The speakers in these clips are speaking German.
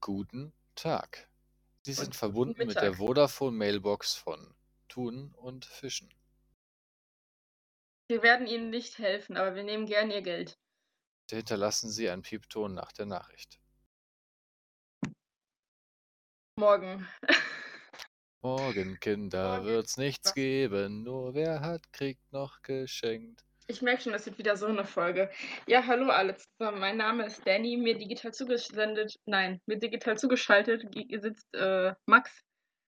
Guten Tag. Sie sind Und verbunden mit der. Vodafone Mailbox von Thun und Fischen. Wir werden Ihnen nicht helfen, aber wir nehmen gern Ihr Geld. Hinterlassen Sie einen Piepton nach der Nachricht. Morgen. Morgen, Kinder, Morgen. wird's nichts geben, nur wer hat, kriegt noch geschenkt. Ich merke schon, das wird wieder so eine Folge. Ja, hallo alle zusammen. Mein Name ist Danny. Mir digital zugesendet, nein, mir digital zugeschaltet sitzt äh, Max.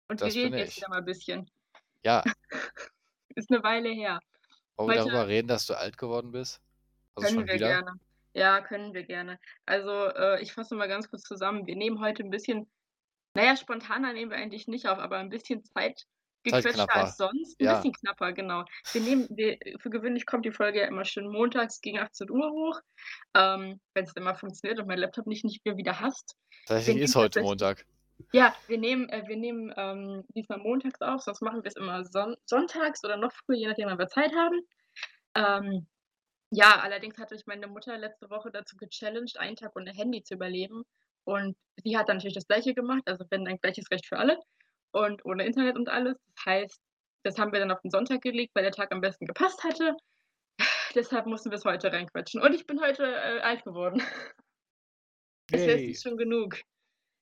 Und Das wir reden jetzt ich. wieder mal ein bisschen. Ja, Ist eine Weile her. wollen wir Heute darüber reden, dass du alt geworden bist? Also können wir wieder? gerne. Ja, können wir gerne. Also, äh, ich fasse mal ganz kurz zusammen. Wir nehmen heute ein bisschen, naja, spontaner nehmen wir eigentlich nicht auf, aber ein bisschen zeitgequetschter Zeitknapper. als sonst. Ein Ja, bisschen knapper, genau. Wir nehmen, wir, für gewöhnlich kommt die Folge ja immer schön montags gegen 18 Uhr hoch, ähm, wenn es immer funktioniert und mein Laptop nicht, nicht mehr wieder hasst. Tatsächlich ist heute Montag. ja, wir nehmen, äh, wir nehmen ähm, diesmal montags auf, sonst machen wir es immer son sonntags oder noch früher, je nachdem, wann wir Zeit haben. Ähm, ja, allerdings hatte ich meine Mutter letzte Woche dazu gechallenged, einen Tag ohne Handy zu überleben. Und sie hat dann natürlich das Gleiche gemacht, also wenn dann gleiches Recht für alle und ohne Internet und alles. Das heißt, das haben wir dann auf den Sonntag gelegt, weil der Tag am besten gepasst hatte. Deshalb mussten wir es heute reinquetschen. Und ich bin heute äh, alt geworden. Lässt sich Yay. schon genug.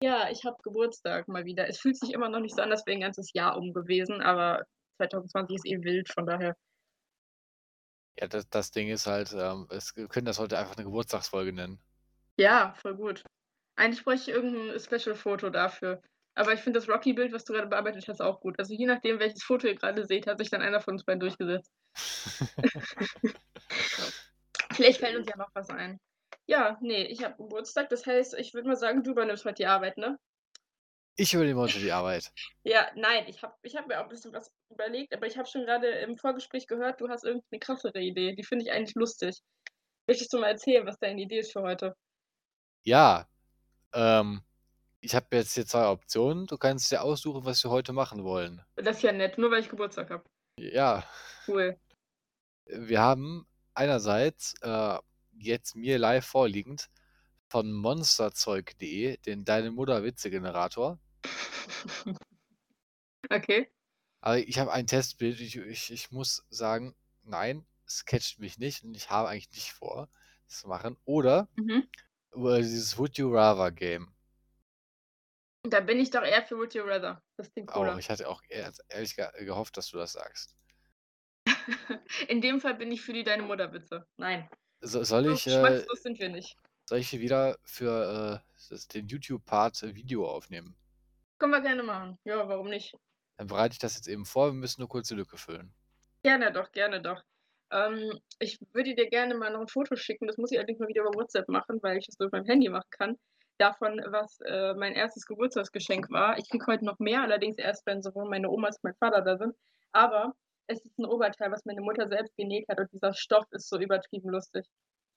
Ja, ich habe Geburtstag mal wieder. Es fühlt sich immer noch nicht so an, als wäre ein ganzes Jahr um gewesen, aber 2020 ist eh wild, von daher. Ja, das, das Ding ist halt, ähm, es, wir können das heute einfach eine Geburtstagsfolge nennen. Ja, voll gut. Eigentlich bräuchte ich irgendein Special-Foto dafür. Aber ich finde das Rocky-Bild, was du gerade bearbeitet hast, auch gut. Also je nachdem, welches Foto ihr gerade seht, hat sich dann einer von uns beiden durchgesetzt. Vielleicht fällt uns ja noch was ein. Ja, nee, ich habe Geburtstag. Das heißt, ich würde mal sagen, du übernimmst heute die Arbeit, ne? Ich übernehme heute die Arbeit. Ja, nein, ich habe ich hab mir auch ein bisschen was überlegt, aber ich habe schon gerade im Vorgespräch gehört, du hast irgendeine krassere Idee. Die finde ich eigentlich lustig. Möchtest du mal erzählen, was deine Idee ist für heute? Ja, ähm, ich habe jetzt hier zwei Optionen. Du kannst dir aussuchen, was wir heute machen wollen. Das ist ja nett, nur weil ich Geburtstag habe. Ja, Cool. wir haben einerseits äh, jetzt mir live vorliegend von monsterzeug.de den Deine Mutter Witze-Generator. Okay. Aber ich habe ein Testbild. Ich, ich, ich muss sagen, nein, es catcht mich nicht und ich habe eigentlich nicht vor, das zu machen. Oder Mhm. dieses Would You Rather Game. Da bin ich doch eher für Would You Rather. Das klingt Oh, cooler. ich hatte auch ehr- ehrlich ge- gehofft, dass du das sagst. In dem Fall bin ich für die Deine Mutter-Witze. Nein. So, soll So ich, äh, geschmackslos sind wir nicht. soll ich hier wieder für äh, den YouTube-Part äh, Video aufnehmen? Können wir gerne machen. Ja, warum nicht? Dann bereite ich das jetzt eben vor. Wir müssen nur kurz die Lücke füllen. Gerne doch, gerne doch. Ähm, ich würde dir gerne mal noch ein Foto schicken. Das muss ich allerdings mal wieder über WhatsApp machen, weil ich das nur auf meinem Handy machen kann. Davon, was äh, mein erstes Geburtstagsgeschenk war. Ich kriege heute noch mehr, allerdings erst, wenn sowohl meine Oma als mein Vater da sind. Aber es ist ein Oberteil, was meine Mutter selbst genäht hat und dieser Stoff ist so übertrieben lustig.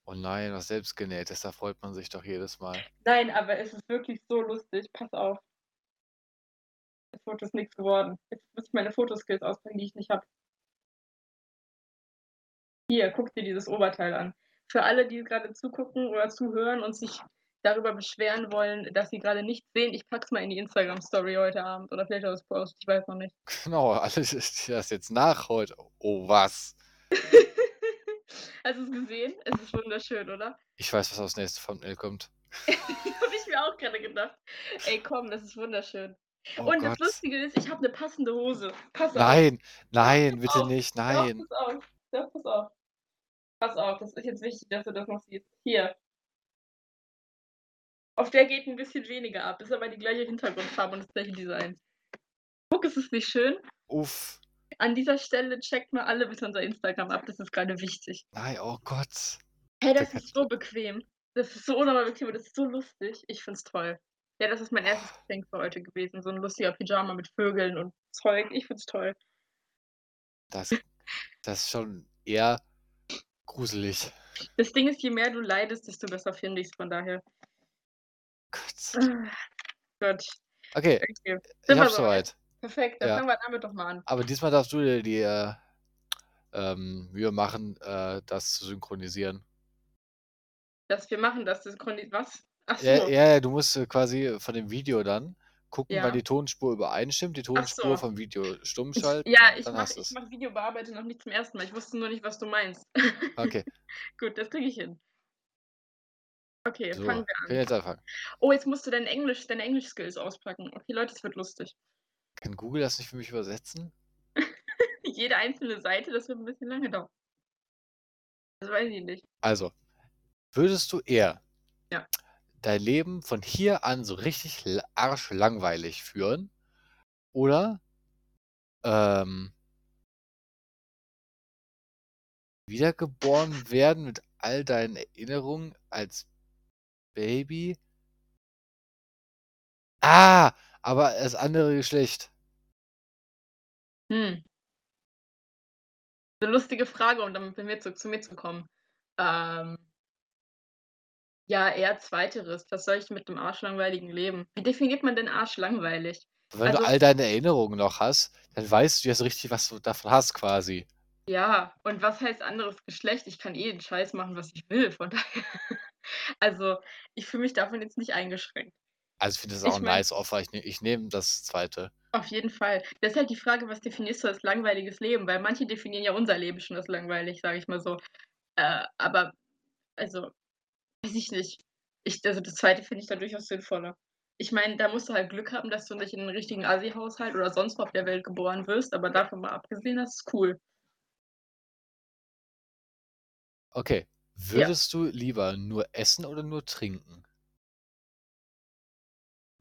Oh nein, was selbstgenähtes, da freut man sich doch jedes Mal. Nein, aber es ist wirklich so lustig. Pass auf. Das Foto ist nichts geworden. Jetzt muss ich meine Fotoskills auspacken, die ich nicht habe. Hier, guck dir dieses Oberteil an. Für alle, die gerade zugucken oder zuhören und sich darüber beschweren wollen, dass sie gerade nichts sehen, ich pack's mal in die Instagram-Story heute Abend oder vielleicht auch das Post, ich weiß noch nicht. Genau, alles ist das jetzt nach heute. Oh, was? Hast du es gesehen? Es ist wunderschön, oder? Ich weiß, was aufs nächste Thumbnail kommt. habe ich mir auch gerade gedacht. Ey, komm, das ist wunderschön. Oh und das Gott. Lustige ist, ich habe eine passende Hose. Pass auf. Nein, nein, bitte auf. nicht, Doch, nein. pass auf. Doch, pass auf. Pass auf, das ist jetzt wichtig, dass du das noch siehst. Hier. Auf der geht ein bisschen weniger ab. Ist aber die gleiche Hintergrundfarbe und das gleiche Design. Guck, ist es nicht schön? Uff. An dieser Stelle checkt mal alle bitte unser Instagram ab. Das ist gerade wichtig. Nein, oh Gott. Hey, Da das ist so bequem. Das ist so unnormal bequem und das ist so lustig. Ich find's toll. Ja, das ist mein erstes Geschenk für heute gewesen. So ein lustiger Pyjama mit Vögeln und Zeug. Ich find's toll. Das, das ist schon eher gruselig. Das Ding ist, je mehr du leidest, desto besser finde ich's. Von daher. Gott. Gott. Okay, Okay. ich hab's soweit? Perfekt, dann Ja. fangen wir damit doch mal an. Aber diesmal darfst du dir die äh, ähm, Mühe machen, äh, das zu synchronisieren. Dass wir machen das, das Chronis was? Ach Ja, ja, du musst äh, quasi von dem Video dann gucken, Ja. die Tonspur übereinstimmt, die Tonspur so. vom Video stumm Ich schalten ja, ich mache mache Videobearbeitung noch nicht zum ersten Mal. Ich wusste nur nicht, was du meinst. Okay. Gut, das kriege ich hin. Okay, So, fangen wir an. jetzt anfangen. Oh, jetzt musst du dein Englisch deine Englisch-Skills auspacken. Okay, Leute, es wird lustig. Kann Google das nicht für mich übersetzen? Jede einzelne Seite, das wird 'n bisschen lange dauern. Das weiß ich nicht. Also, würdest du eher Ja. dein Leben von hier an so richtig arschlangweilig führen oder, ähm wiedergeboren werden mit all deinen Erinnerungen als Baby? Ah, aber das andere Geschlecht. Hm. 'Ne lustige Frage, um dann bei mir zu zu mir zu kommen. Ähm ja, eher zweiteres. Was soll ich mit 'nem arschlangweiligen Leben? Wie definiert man denn arschlangweilig? Wenn Also du all deine Erinnerungen noch hast, dann weißt du ja so richtig, was du davon hast quasi. Ja, und was heißt anderes Geschlecht? Ich kann eh den Scheiß machen, was ich will, von daher also, ich fühle mich davon jetzt nicht eingeschränkt. Also, ich finde das Ich auch 'n meine nice Offer. Ich ne ich nehme das 2. Auf jeden Fall. Das ist halt die Frage, was definierst du als langweiliges Leben? Weil manche definieren ja unser Leben schon als langweilig, sage ich mal so. Äh, aber also, weiß ich nicht. Ich also, das 2. finde ich da durchaus sinnvoller. Ich meine, da musst du halt Glück haben, dass du nicht in 'nen richtigen Assi-Haushalt oder sonst wo auf der Welt geboren wirst, aber davon mal abgesehen, das ist cool. Okay. Ja. Würdest du lieber nur essen oder nur trinken?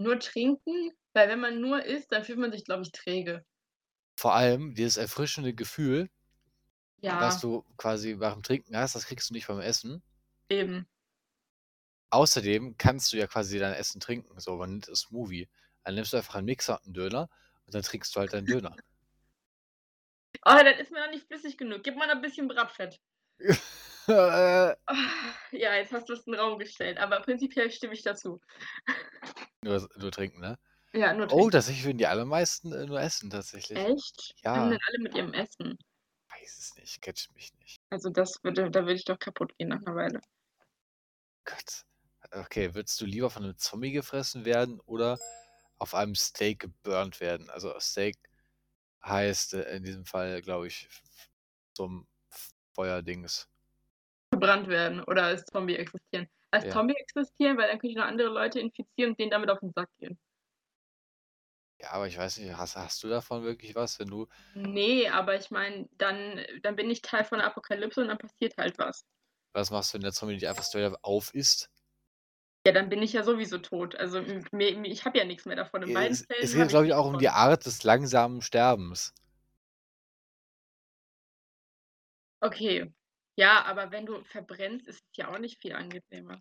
Nur trinken? Weil wenn man nur isst, dann fühlt man sich, glaube ich, träge. Vor allem dieses erfrischende Gefühl was Ja. du quasi beim Trinken hast, das kriegst du nicht beim Essen. Eben. Außerdem kannst du ja quasi dein Essen trinken, so, man nimmt 'n Smoothie. Dann nimmst du einfach 'n Mixer und 'n Döner und dann trinkst du halt deinen Döner. Oh, das ist mir noch nicht flüssig genug. Gib mal noch 'n bisschen Bratfett. Äh. Ja, jetzt hast du's in 'n Raum gestellt, aber prinzipiell stimme ich dazu. Nur nur trinken, ne? Ja, nur Oh, trinken. tatsächlich würden die allermeisten, äh, nur essen tatsächlich. Echt? Ja. denn alle mit ihrem Essen? Weiß es nicht, catcht mich nicht. Also, das würde da würde ich doch kaputt gehen nach 'ner Weile. Gott. Okay, würdest du lieber von 'nem Zombie gefressen werden oder auf einem Steak geburnt werden? Also, Steak heißt, äh, in diesem Fall, glaube ich, so F Feuerdings. Gebrannt werden oder als Zombie existieren. Als Ja. Zombie existieren, weil dann könnte ich noch andere Leute infizieren und denen damit auf 'n Sack gehen. Ja, aber ich weiß nicht, hast hast du davon wirklich was, wenn du Ne, aber ich meine, dann dann bin ich Teil von der Apokalypse und dann passiert halt was. Was machst du, wenn der Zombie dich einfach straight up aufisst? Ja, dann bin ich ja sowieso tot. Also, mir ich habe ja nix mehr davon. In beiden Es Fällen es geht, glaube ich, nichts auch um die davon. Art des langsamen Sterbens. Okay. Ja, aber wenn du verbrennst, ist es ja auch nicht viel angenehmer.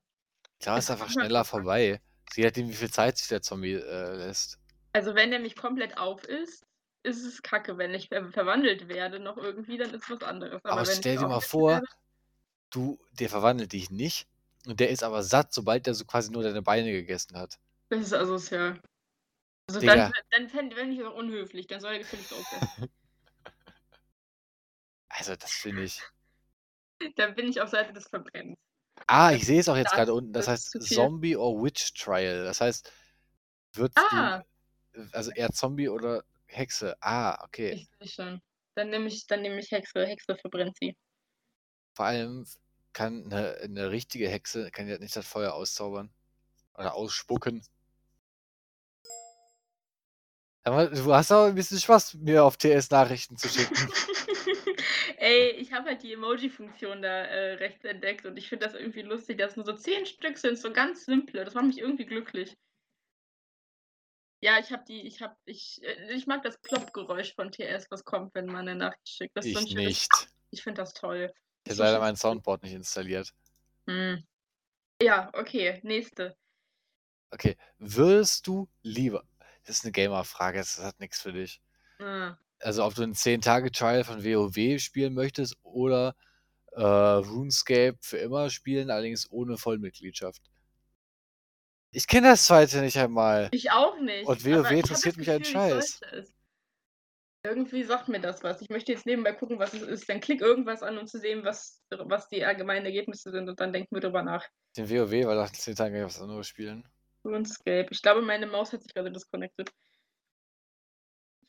Klar, Es ist einfach kommt halt schneller vorbei. Je nachdem, wie viel Zeit sich der Zombie, äh, lässt. Also, wenn der mich komplett aufisst, ist es Kacke. Wenn ich ver verwandelt werde noch irgendwie, dann ist was anderes. Aber Aber stell dir mal vor, werde du der verwandelt dich nicht und der ist aber satt, sobald der so quasi nur deine Beine gegessen hat. Das ist asozial. Also, dann Digga. dann fände fände ich auch unhöflich, dann soll er gefälligst aufhören. Also, das finde ich Dann bin ich auf Seite des Verbrennens. Ah, ich sehe es auch jetzt das grade unten. Das heißt. Zombie or Witch Trial. Das heißt, würdest Ah. du also eher Zombie oder Hexe? Ah, okay. Ich sehe schon. Dann nehme ich dann nehme ich Hexe. Hexe verbrennt sie. Vor allem kann 'ne 'ne richtige Hexe kann ja nicht das Feuer auszaubern oder ausspucken. Aber du hast auch 'n bisschen Spaß, mir auf TS Nachrichten zu schicken. Ey, ich habe halt die Emoji-Funktion da, äh, rechts entdeckt und ich finde das irgendwie lustig, dass nur so 10 Stück sind, so ganz simple. Das macht mich irgendwie glücklich. Ja, ich habe die ich habe ich äh, ich mag das Plopp-Geräusch von TS, was kommt, wenn man 'ne Nachricht schickt. Das so Ich schönes nicht. Ich finde das toll. Ich habe so leider mein. Soundboard nicht installiert. Hm. Ja, okay, nächste. Okay. Würdest du lieber das ist 'ne Gamer-Frage, das hat nix für dich. Ah. Also, ob du 'n 10-Tage-Trial von WoW spielen möchtest oder, äh, RuneScape für immer spielen, allerdings ohne Vollmitgliedschaft. Ich kenne das 2. nicht einmal. Ich auch nicht, Und WoW interessiert mich ein Gefühl, ich Scheiß. Irgendwie sagt mir das was. Ich möchte jetzt nebenbei gucken, was es ist. Dann klick irgendwas an, um zu sehen, was was die allgemeinen Ergebnisse sind und dann denken wir drüber nach. Den WoW, weil nach 10 Tagen kann ich was anderes spielen. RuneScape. Ich glaube, meine Maus hat sich gerade disconnected.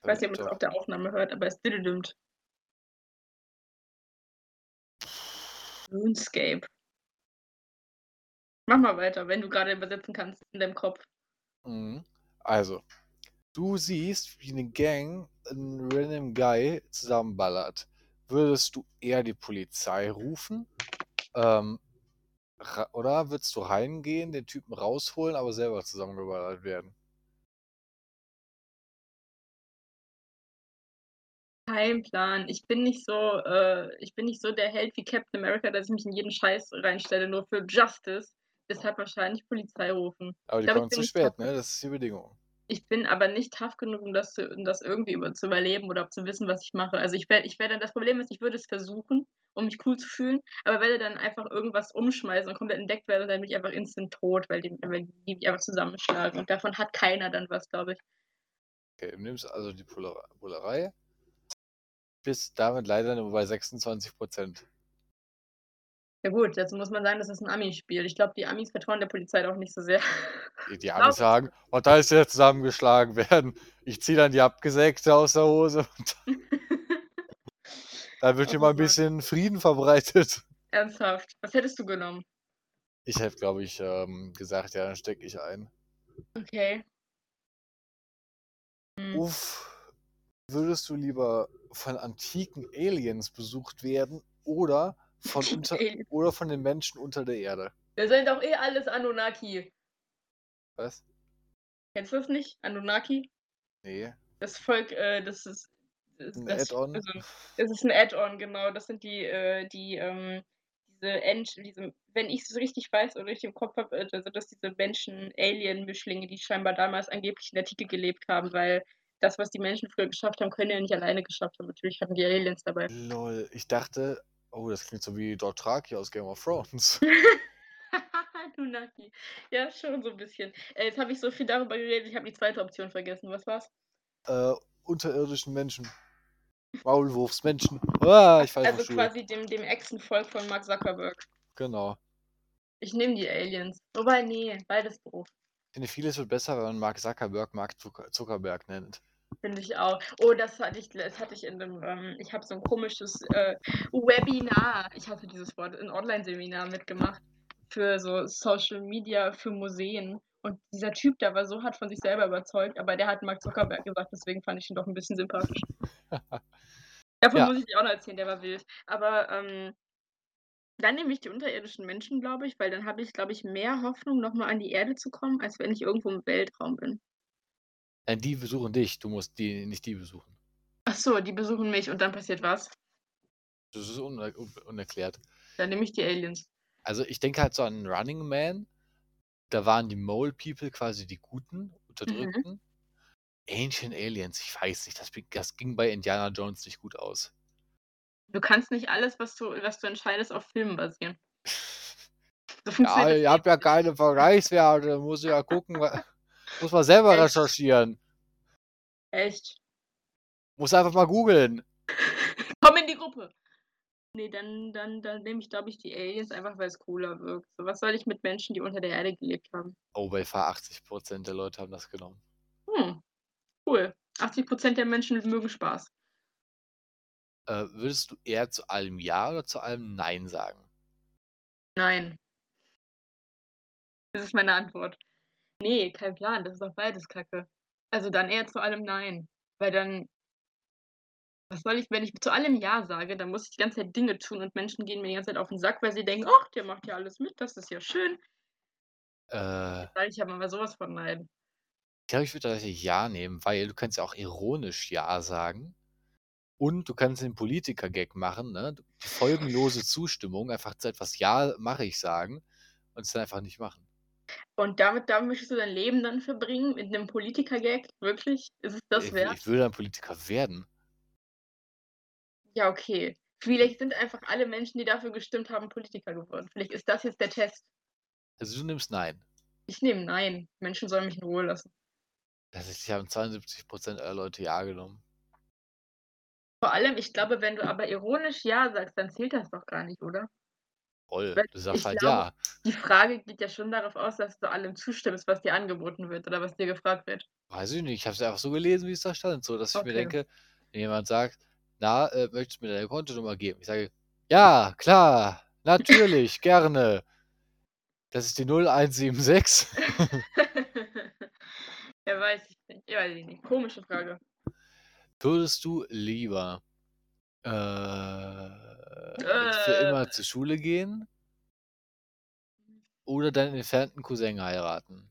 Ich weiß nicht, ob man's doch. auf der Aufnahme hört, aber es diddidimt. RuneScape. Mach mal weiter, wenn du grade übersetzen kannst in deinem Kopf. Mhm. Also, du siehst, wie 'ne Gang 'n random Guy zusammenballert. Würdest du eher die Polizei rufen? Ähm, oder würdest du reingehen, den Typen rausholen, aber selber zusammengeballert werden? Kein Plan. Ich bin nicht so äh, ich bin nicht so der Held wie Captain America, dass ich mich in jeden Scheiß reinstelle, nur für Justice. Deshalb wahrscheinlich Polizei rufen. Aber die glaube, ich kommen zu spät, ne? Das ist die Bedingung. Ich bin aber nicht tough genug, um das zu um das irgendwie über zu überleben oder zu wissen, was ich mache. Also, ich werde ich werde das Problem ist, ich würde es versuchen, um mich cool zu fühlen, aber werde dann einfach irgendwas umschmeißen und komplett entdeckt werde, dann bin ich einfach instant tot, weil die weil die mich einfach zusammenschlagen und davon hat keiner dann was, glaube ich. Okay, du nimmst also die Bullerei. Bist damit leider nur bei 26 %. Ja gut, dazu muss man sagen, das ist 'n Ami-Spiel. Ich glaube, die Amis vertrauen der Polizei doch nicht so sehr. Die die Amis sagen: „Oh, da ist der zusammengeschlagen werden. Ich ziehe dann die Abgesägte aus der Hose und dann wird Oh hier mal 'n Mann. bisschen Frieden verbreitet.“ Ernsthaft? Was hättest du genommen? Ich hätte, glaube ich, ähm, gesagt: „Ja, dann stecke ich ein.“ Okay. Hm. Uff. Würdest du lieber von antiken Aliens besucht werden oder von unter oder von den Menschen unter der Erde? Wir sind doch eh alles Anunnaki. Was? Kennst du das nicht? Anunnaki? Ne. Das Volk, äh, das ist das 'N das Add-on? also, das ist 'n Add-on, genau. Das sind die äh, die, ähm diese End diese wenn ich's richtig weiß oder richtig im Kopf habe, äh, dann sind das diese Menschen-Alien-Mischlinge, die scheinbar damals angeblich in der Antike gelebt haben, weil das, was die Menschen früher geschafft haben, können ja nicht alleine geschafft haben. Natürlich hatten die Aliens dabei. Lol, ich dachte oh, das klingt so wie Dothraki aus Game of Thrones. Anunnaki. Ja, schon so 'n bisschen. Äh, jetzt habe ich so viel darüber geredet, ich habe die 2. Option vergessen. Was war's? Äh, unterirdischen Menschen. Maulwurfsmenschen. Ah, ich vom Also, quasi dem dem Echsenvolk von Mark Zuckerberg. Genau. Ich nehme die Aliens. Wobei, ne, beides doof. Ich finde, vieles wird besser, wenn man Mark Zuckerberg Mark Zucker Zuckerberg nennt. Finde ich auch. Oh, das hatte ich das hatte ich in 'nem ähm, ich habe so 'n komisches, äh, Webinar ich hasse dieses Wort, 'n Onlineseminar mitgemacht für so Social Media für Museen. Und dieser Typ, der war so hart von sich selber überzeugt, aber der hat Mark Zuckerberg gesagt, deswegen fand ich ihn doch 'n bisschen sympathisch. Davon Ja. muss ich dir auch noch erzählen, der war wild. Aber, ähm, dann nehme ich die unterirdischen Menschen, glaube ich, weil dann habe ich, glaube ich, mehr Hoffnung, noch mal an die Erde zu kommen, als wenn ich irgendwo im Weltraum bin. Nein, die besuchen dich. Du musst die nicht die besuchen. Ach so, die besuchen mich und dann passiert was? Das ist un unerklärt. Dann nehme ich die Aliens. Also, ich denke halt so an Running Man. Da waren die Mole People quasi die Guten, Mhm. Unterdrückten. Ancient Aliens, ich weiß nicht, das das ging bei Indiana Jones nicht gut aus. Du kannst nicht alles, was du was du entscheidest, auf Filmen basieren. So Ja, ihr habt ja keine Vergleichswerte, muss ja gucken, muss man selber Echt? recherchieren. Echt? Muss einfach mal googeln. Komm in die Gruppe. Ne, dann dann dann nehme ich, glaube ich, die Aliens, einfach weil's cooler wirkt. So, was soll ich mit Menschen, die unter der Erde gelebt haben? Oh, bei fa 80 % der Leute haben das genommen. Hm, cool. 80 % der Menschen mögen Spaß. Äh, würdest du eher zu allem ja oder zu allem nein sagen? Nein. Das ist meine Antwort. Ne, kein Plan, das ist doch beides Kacke. Also, dann eher zu allem nein, weil dann was soll ich wenn ich zu allem ja sage, dann muss ich die ganze Zeit Dinge tun und Menschen gehen mir die ganze Zeit auf 'n Sack, weil sie denken: „Ach, der macht ja alles mit, das ist ja schön.“ Äh. Ich aber mal so was von nein. Ich glaube, ich würde tatsächlich ja nehmen, weil du kannst ja auch ironisch ja sagen. Und du kannst den Politiker-Gag machen, ne? Die folgenlose Zustimmung, einfach zu etwas „Ja, mache ich“ sagen und es dann einfach nicht machen. Und damit damit möchtest du dein Leben dann verbringen mit 'nem Politiker-Gag? Wirklich? Ist es das Ich wert? ich will dann Politiker werden. Ja, okay. Vielleicht sind einfach alle Menschen, die dafür gestimmt haben, Politiker geworden. Vielleicht ist das jetzt der Test. Also, du nimmst nein? Ich nehme nein. Menschen sollen mich in Ruhe lassen. Tatsächlich haben 72 % aller Leute ja genommen. Vor allem, ich glaube, wenn du aber ironisch „ja“ sagst, dann zählt das doch gar nicht, oder? Voll, Weil du sagst halt glaube, „ja“. die Frage geht ja schon darauf aus, dass du allem zustimmst, was dir angeboten wird oder was dir gefragt wird. Weiß ich nicht. Ich habe es einfach so gelesen, wie es da stand, so dass ich mir Okay. denke, wenn jemand sagt: „Na, äh, möchtest du mir deine Kontonummer geben?“ Ich sage: „Ja, klar, natürlich, gerne.“ Das ist die 0176. Ja, weiß ich nicht. Ja, weiß ich nicht. Komische Frage. Würdest du lieber, äh, für Äh. immer zur Schule gehen oder deinen entfernten Cousin heiraten?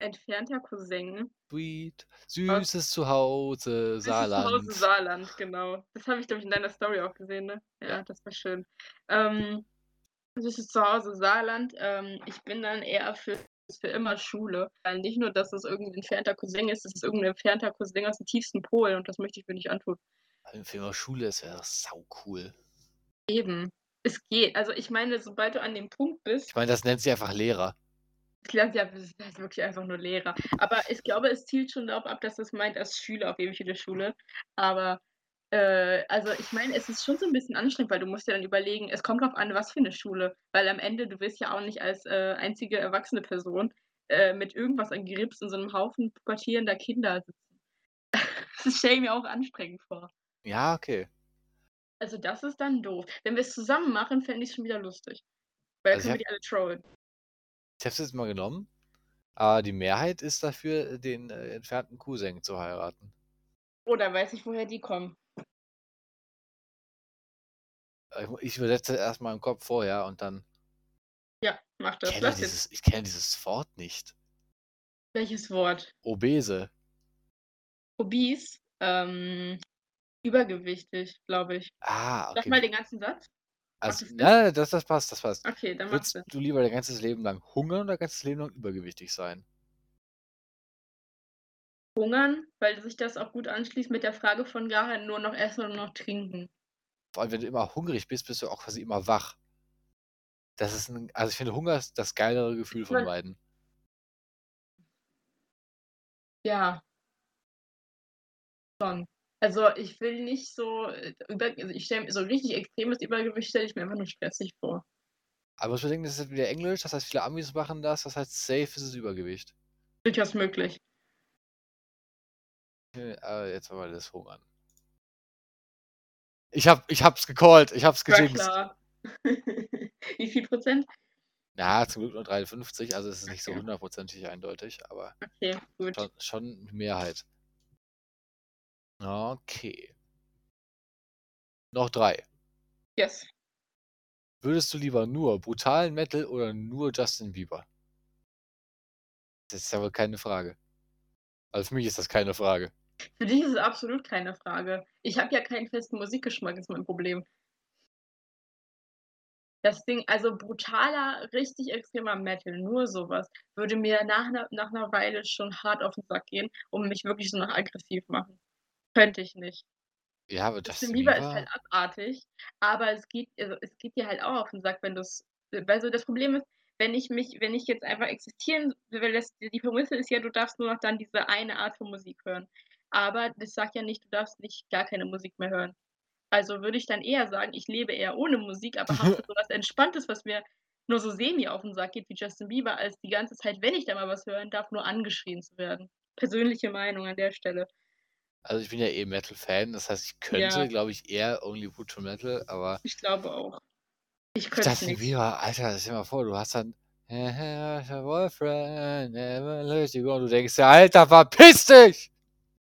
Entfernter Cousin. Sweet, süßes Zuhause, Süßes Zuhause Saarland. Saarland, genau. Das habe ich, glaube ich, in deiner Story auch gesehen, ne? Ja, Ja. das war schön. Ähm, süßes Zuhause Saarland, ähm, ich bin dann eher für für immer Schule, weil nicht nur, dass es irgend 'n entfernter Cousin ist, das ist irgend 'n entfernter Cousin aus'm tiefsten Polen und das möchte ich mir nicht antun. Also, für immer Schule, das wäre doch saucool. Eben. Es geht. Also, ich meine, sobald du an dem Punkt bist Ich meine, das nennt sich einfach Lehrer. ja, das ist wirklich einfach nur Lehrer. Aber ich glaube, es zielt schon darauf ab, dass es meint als Schüler auf ewig Schule. Aber, äh, also, ich meine, es ist schon so 'n bisschen anstrengend, weil du musst dir dann überlegen, es kommt drauf an, was für 'ne Schule. Weil am Ende du willst ja auch nicht als, äh, einzige erwachsene Person, äh, mit irgendwas an Grips in so 'nem Haufen pubertierender Kinder sitzen. Das stelle ich mir auch anstrengend vor. Ja, okay. Also, das ist dann doof. Wenn wir's zusammen machen, fände ich's schon wieder lustig. Weil Also, ich können wir die alle trollen. Ich habe es jetzt mal genommen, aber die Mehrheit ist dafür, den, äh, entfernten Cousin zu heiraten. Oh, da weiß ich, woher die kommen. Ich übersetze erst mal im Kopf vorher und dann Ja, mach das. kenne Lass jetzt. dieses ich kenne dieses Wort nicht. Welches Wort? Obese. Obese? Ähm, übergewichtig, glaube ich. Ah, Sag okay. mal den ganzen Satz. Also, ja, das das passt, das passt. Okay, dann Würdest du lieber dein ganzes Leben lang hungern oder dein ganzes Leben lang übergewichtig sein? Hungern, weil sich das auch gut anschließt mit der Frage von daher nur noch essen und noch trinken. Vor allem, wenn du immer hungrig bist, bist du auch quasi immer wach. Das ist 'n also, ich finde, Hunger ist das geilere Gefühl von beiden. Ja. Schon. Also, ich will nicht so, äh, also, ich stelle mir so richtig extremes Übergewicht stelle ich mir einfach nur stressig vor. Aber du musst bedenken, das ist wieder Englisch, das heißt, viele Amis machen das, das heißt, safe ist es Übergewicht. Durchaus möglich. Äh, jetzt haben wir das Hungern. Ich habe ich habe es gecallt, ich War gejinxt. Wie viel Prozent? Ja, zum Glück nur 53, also, es ist nicht so hundertprozentig eindeutig, aber Okay, schon schon Mehrheit. Okay. Noch 3. Yes. Würdest du lieber nur brutalen Metal oder nur Justin Bieber? Das ist ja wohl keine Frage. Also, für mich ist das keine Frage. Für dich ist es absolut keine Frage. Ich habe ja keinen festen Musikgeschmack, ist mein Problem. Das Ding also, brutaler, richtig extremer Metal, nur so was, würde mir nach nach 'ner Weile schon hart auf 'n Sack gehen und mich wirklich so noch aggressiv machen. Könnte ich nicht. Ja, aber Justin Bieber ist halt abartig, aber es geht also, es geht dir halt auch auf 'n Sack, wenn du's weil so das Problem ist, wenn ich mich wenn ich jetzt einfach existieren weil das die Prämisse ist ja, du darfst nur noch dann diese eine Art von Musik hören. Aber das sagt ja nicht, du darfst nicht gar keine Musik mehr hören. Also, würde ich dann eher sagen, ich lebe eher ohne Musik, aber habe so was Entspanntes, was mir nur so semi auf 'n Sack geht wie Justin Bieber, als die ganze Zeit, wenn ich da mal was hören darf, nur angeschrien zu werden. Persönliche Meinung an der Stelle. Also, ich bin ja eh Metal-Fan, das heißt, ich Ja. könnte, glaube ich, eher Only Brutal Metal, aber Ich glaube auch. Ich könnte Justin. Bieber, Alter, stell dir mal vor, du hast dann Boyfriend, never let you go und du denkst dir: „Alter, verpiss dich!“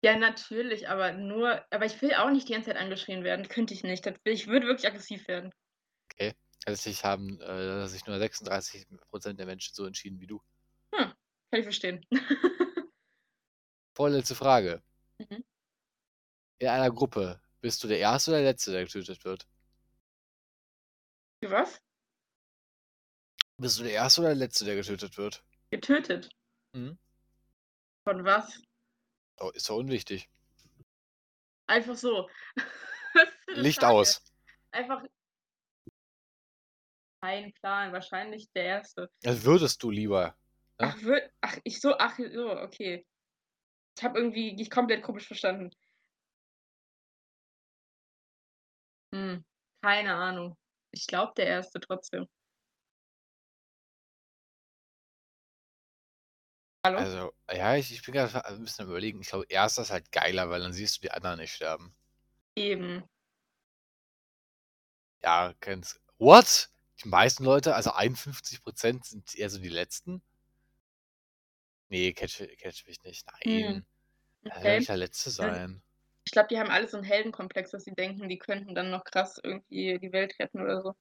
Ja, natürlich, aber nur aber ich will auch nicht die ganze Zeit angeschrien werden, könnte ich nicht. Das ich würde wirklich aggressiv werden. Okay, tatsächlich haben, äh, sich nur 36 % der Menschen so entschieden wie du. Hm, kann ich verstehen. Vorletzte Frage. Mhm. In einer Gruppe, bist du der Erste oder der Letzte, der getötet wird? Was? Bist du der Erste oder der Letzte, der getötet wird? Getötet? Mhm. Von was? Oh, ist doch unwichtig. Einfach so. Licht Frage. aus. Einfach Kein Plan, wahrscheinlich der Erste. Also, würdest du lieber, ne? Ach, wür ach, ich so ach so, okay. Ich habe irgendwie dich komplett komisch verstanden. Hm, keine Ahnung. Ich glaube, der erste trotzdem. Hallo? Also, ja, ich ich bin grad ein bisschen am Überlegen. Ich glaube, erster ist halt geiler, weil dann siehst du die anderen nicht sterben. Eben. Ja, ganz what? Die meisten Leute, also 51% sind eher so die Letzten? Ne, catch catch mich nicht. Mhm. Nein. Will Okay. nicht der Letzte sein. Ich glaube, die haben alle so 'n Heldenkomplex, dass sie denken, die könnten dann noch krass irgendwie die Welt retten oder so.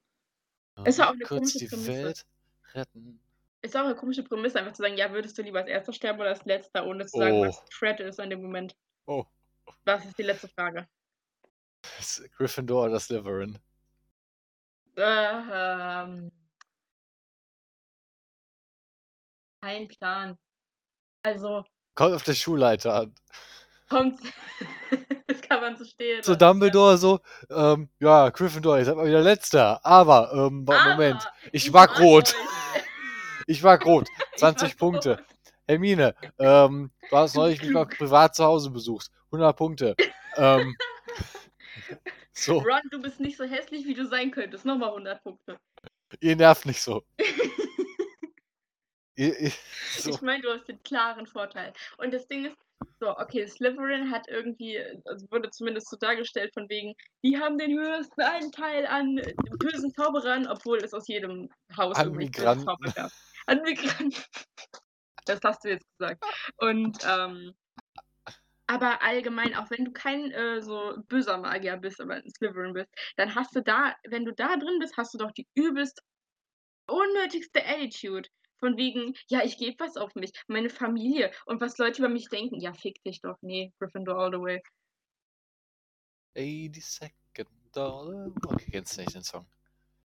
Ist ja auch 'ne kurz die. Welt retten. Ist auch 'ne komische Prämisse, einfach zu sagen: „Ja, würdest du lieber als Erster sterben oder als Letzter?“ Ohne zu sagen, was Oh. Threat ist in dem Moment. Oh. Was ist die letzte Frage? Ist Gryffindor oder Slytherin? Ähm. Kein Plan. Also Kommt auf den Schulleiter an. Kommt das kann man so stehen Zu. Dumbledore so: „Ähm, ja, Gryffindor, ihr seid mal wieder Letzter, aber, ähm, Mo Moment, Aber ich ich mag mag rot. Ich mag rot, Ich 20 mag Punkte. rot. Hermine, ähm, du hast neulich mich mal privat zu Hause besucht, 100 Punkte. Ähm, so. Ron, du bist nicht so hässlich, wie du sein könntest. Noch mal 100 Punkte. Ihr nervt nicht so. Ihr ihr so. Ich meine, du hast den klaren Vorteil. Und das Ding ist so, okay, Slytherin hat irgendwie also, wurde zumindest so dargestellt von wegen: „Die haben den höchsten Anteil an bösen Zauberern“, obwohl es aus jedem Haus An Migranten. Zauberer gab. An Migranten. Das hast du jetzt gesagt. Und, ähm aber allgemein, auch wenn du kein, äh, so böser Magier bist, aber in Slytherin bist, dann hast du da wenn du da drin bist, hast du doch die übelst unnötigste Attitude. Von wegen: „Ja, ich gebe was auf mich, meine Familie und was Leute über mich denken.“ Ja, fick dich doch. Ne, Gryffindor all the way. 82nd dollar. Okay, kennst nicht den Song.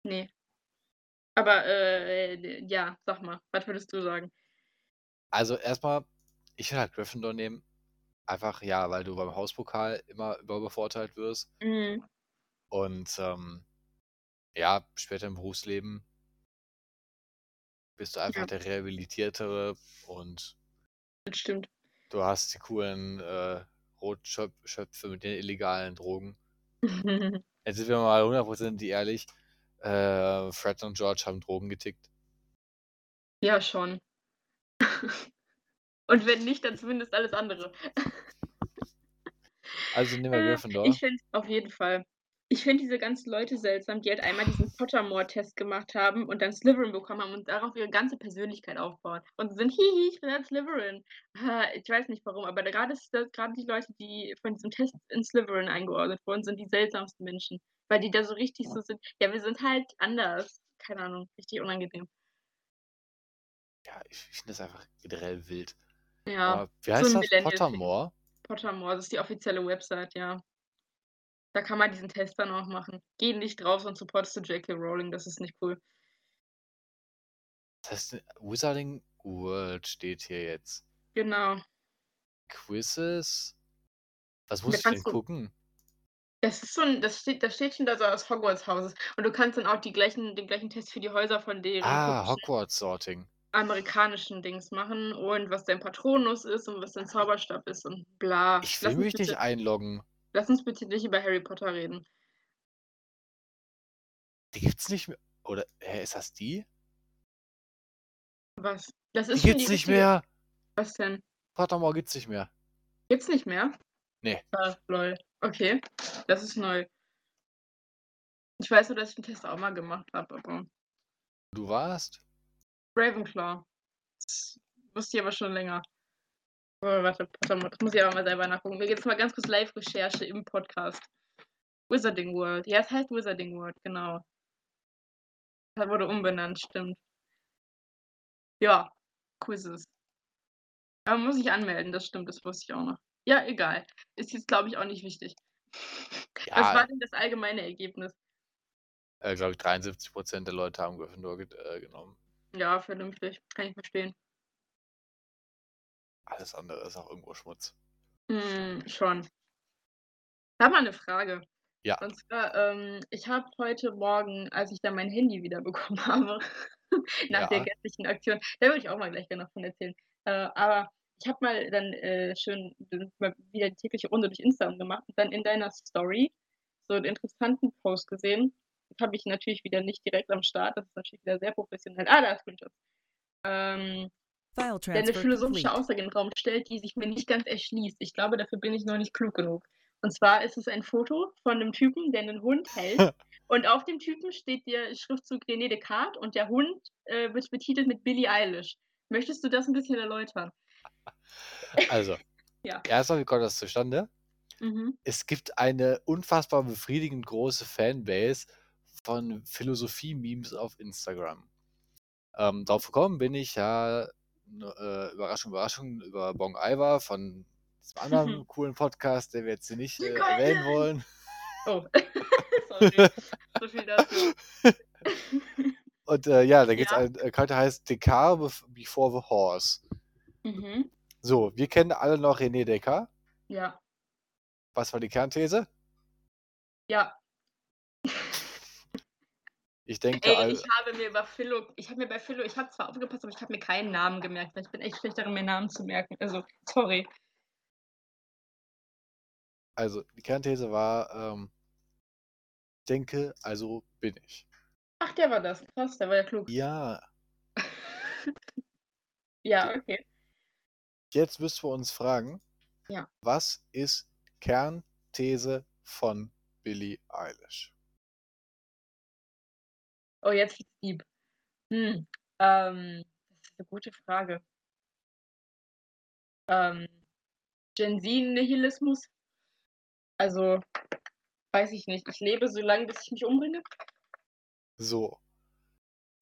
Ne. Aber, äh, ja, sag mal, was würdest du sagen? Also, erst mal, ich würde halt Gryffindor nehmen. Einfach, ja, weil du beim Hauspokal immer überbevorteilt wirst. Mhm. Und, ähm, ja, später im Berufsleben bist du einfach Ja. der Rehabilitiertere und Das stimmt. du hast die coolen, äh, Rotschöp Schöpfe mit den illegalen Drogen. Jetzt sind wir mal hundertprozentig ehrlich, äh, Fred und George haben Drogen getickt. Ja, schon. Und wenn nicht, dann zumindest alles andere. Also nehmen wir Äh, Gryffindor. ich finde auf jeden Fall. Ich finde diese ganzen Leute seltsam, die halt einmal diesen Pottermore-Test gemacht haben und dann Slytherin bekommen haben und darauf ihre ganze Persönlichkeit aufbauen und sind: „Hihi, ich bin jetzt Slytherin.“ Ha, ich weiß nicht warum, aber grade die Leute, die von diesem Test in Slytherin eingeordnet wurden, sind die seltsamsten Menschen, weil die da so richtig so sind: „Ja, wir sind halt anders.“ Keine Ahnung, richtig unangenehm. Ja, ich finde das einfach generell wild. Ja, Aber wie so heißt 'n das? Pottermore? Pottermore, das ist die offizielle Website, ja. Da kann man diesen Test dann auch machen. Geh nicht drauf, sonst supportest du J.K. Rowling, das ist nicht cool. Das heißt, Wizarding World steht hier jetzt. Genau. Quizzes? Was Da muss ich denn gucken? Das ist so 'n das steht das steht schon da so aus Hogwarts-Houses und du kannst dann auch die gleichen den gleichen Test für die Häuser von deren Ah, komischen Hogwarts-Sorting. amerikanischen Dings machen und was dein Patronus ist und was dein Zauberstab ist und bla. Ich will mich nicht einloggen. lass uns bitte nicht über Harry Potter reden. Die gibt's nicht mehr oder hä, ist das die? Was? Das Die ist die gibt's nicht richtige mehr. Was denn? Pottermore gibt's nicht mehr. Gibt's nicht mehr? Ne. Ah, lol. Okay, das ist neu. Ich weiß nur, dass ich den Test auch mal gemacht habe, aber Du warst? Ravenclaw. Das wusste ich aber schon länger. Oh, warte, Pottermore, das muss ich aber mal selber nachgucken. Wir gehen jetzt mal ganz kurz Live-Recherche im Podcast. Wizarding World. Ja, es heißt Wizarding World, genau. Da wurde umbenannt, stimmt. Ja, Quizzes. Da muss ich anmelden, das stimmt, das wusste ich auch noch. Ja, egal. Ist jetzt, glaube ich, auch nicht wichtig. Was war Ja. denn das allgemeine Ergebnis? Äh, glaube ich, 73% der Leute haben Gryffindor äh, genommen. Ja, vernünftig. Kann ich verstehen. Alles andere ist auch irgendwo Schmutz. Hm, schon. Ich habe mal 'ne Frage. Ja. Und zwar, ähm, ich habe heute Morgen, als ich dann mein Handy wiederbekommen habe, nach der Ja. gestrigen Aktion da würde ich auch mal gleich gerne noch von erzählen. Äh, aber ich habe mal dann, äh, schön mal wieder die tägliche Runde durch Instagram gemacht und dann in deiner Story so 'n interessanten Post gesehen. Den habe ich natürlich wieder nicht direkt am Start, das ist natürlich wieder sehr professionell. Ah, da, Screenshot. Ähm, der 'ne transfer philosophische. Aussage in 'n Raum stellt, die sich mir nicht ganz erschließt. Ich glaube, dafür bin ich noch nicht klug genug. Und zwar ist es ein Foto von 'nem Typen, der 'nen Hund hält und auf dem Typen steht der Schriftzug René Descartes und der Hund, äh, wird betitelt mit Billie Eilish. Möchtest du das 'n bisschen erläutern? Also, Ja. erst mal, wie kommt das zustande? Mhm. Es gibt eine unfassbar befriedigend große Fanbase von Philosophie-Memes auf Instagram. Ähm, drauf gekommen bin ich ja, äh, Überraschung, Überraschung, über Bong Iver von diesem anderen coolen Podcast, den wir jetzt hier nicht, äh, erwähnen wollen. Oh, sorry. So viel dazu. Und, äh, ja, da gibt's Ja. einen Account, der heißt Descartes bef before the horse. Mhm. So, wir kennen alle noch René Descartes. Ja. Was war die Kernthese? Ja. Ich denke, Ey, ich habe mir über Philo ich habe mir bei Philo ich habe zwar aufgepasst, aber ich habe mir keinen Namen gemerkt, weil ich bin echt schlecht darin, mir Namen zu merken. Also, sorry. Also, die Kernthese war, ähm denke, also bin ich. Ach, der war das. Krass, der war ja klug. Ja. Ja, okay. Jetzt müssen wir uns fragen, Ja. was ist Kernthese von Billie Eilish? Oh, jetzt wird's deep. Hm, ähm, das ist 'ne gute Frage. Ähm, Gen-Z-Nihilismus? Also, weiß ich nicht. Ich lebe so lange, bis ich mich umbringe? So.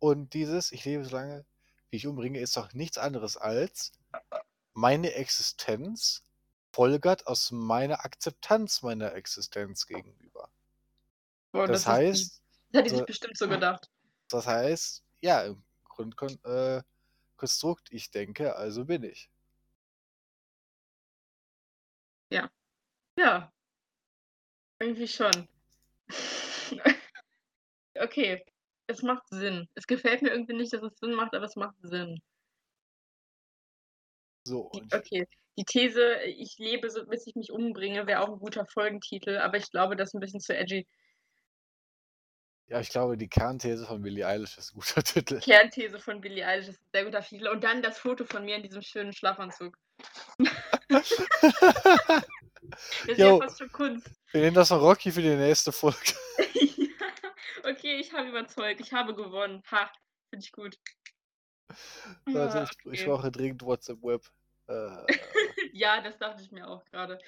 Und dieses „Ich lebe so lange, wie ich umbringe“ ist doch nichts anderes als meine Existenz folgert aus meiner Akzeptanz meiner Existenz gegenüber. Boah, Das das ist heißt Das hat die sich so bestimmt so gedacht. das heißt, ja, im Grundkon äh, ich denke, also bin ich. Ja. Ja. Irgendwie schon. Okay, es macht Sinn. Es gefällt mir irgendwie nicht, dass es Sinn macht, aber es macht Sinn. So, okay, die These, „Ich lebe so, bis ich mich umbringe“, wäre auch 'n guter Folgentitel, aber ich glaube, das ist 'n bisschen zu edgy. Ja, ich glaube, die Kernthese von Billie Eilish ist 'n guter Titel. Kernthese von Billie Eilish ist 'n sehr guter Titel und dann das Foto von mir in diesem schönen Schlafanzug. Das ist ja Jo. fast schon Kunst. Wir nehmen das noch Rocky für die nächste Folge. Ja, okay, ich habe überzeugt. Ich habe gewonnen. Ha, finde ich gut. Warte, Ah, ich ich okay. brauche dringend WhatsApp Web. Äh, Ja, das dachte ich mir auch grade.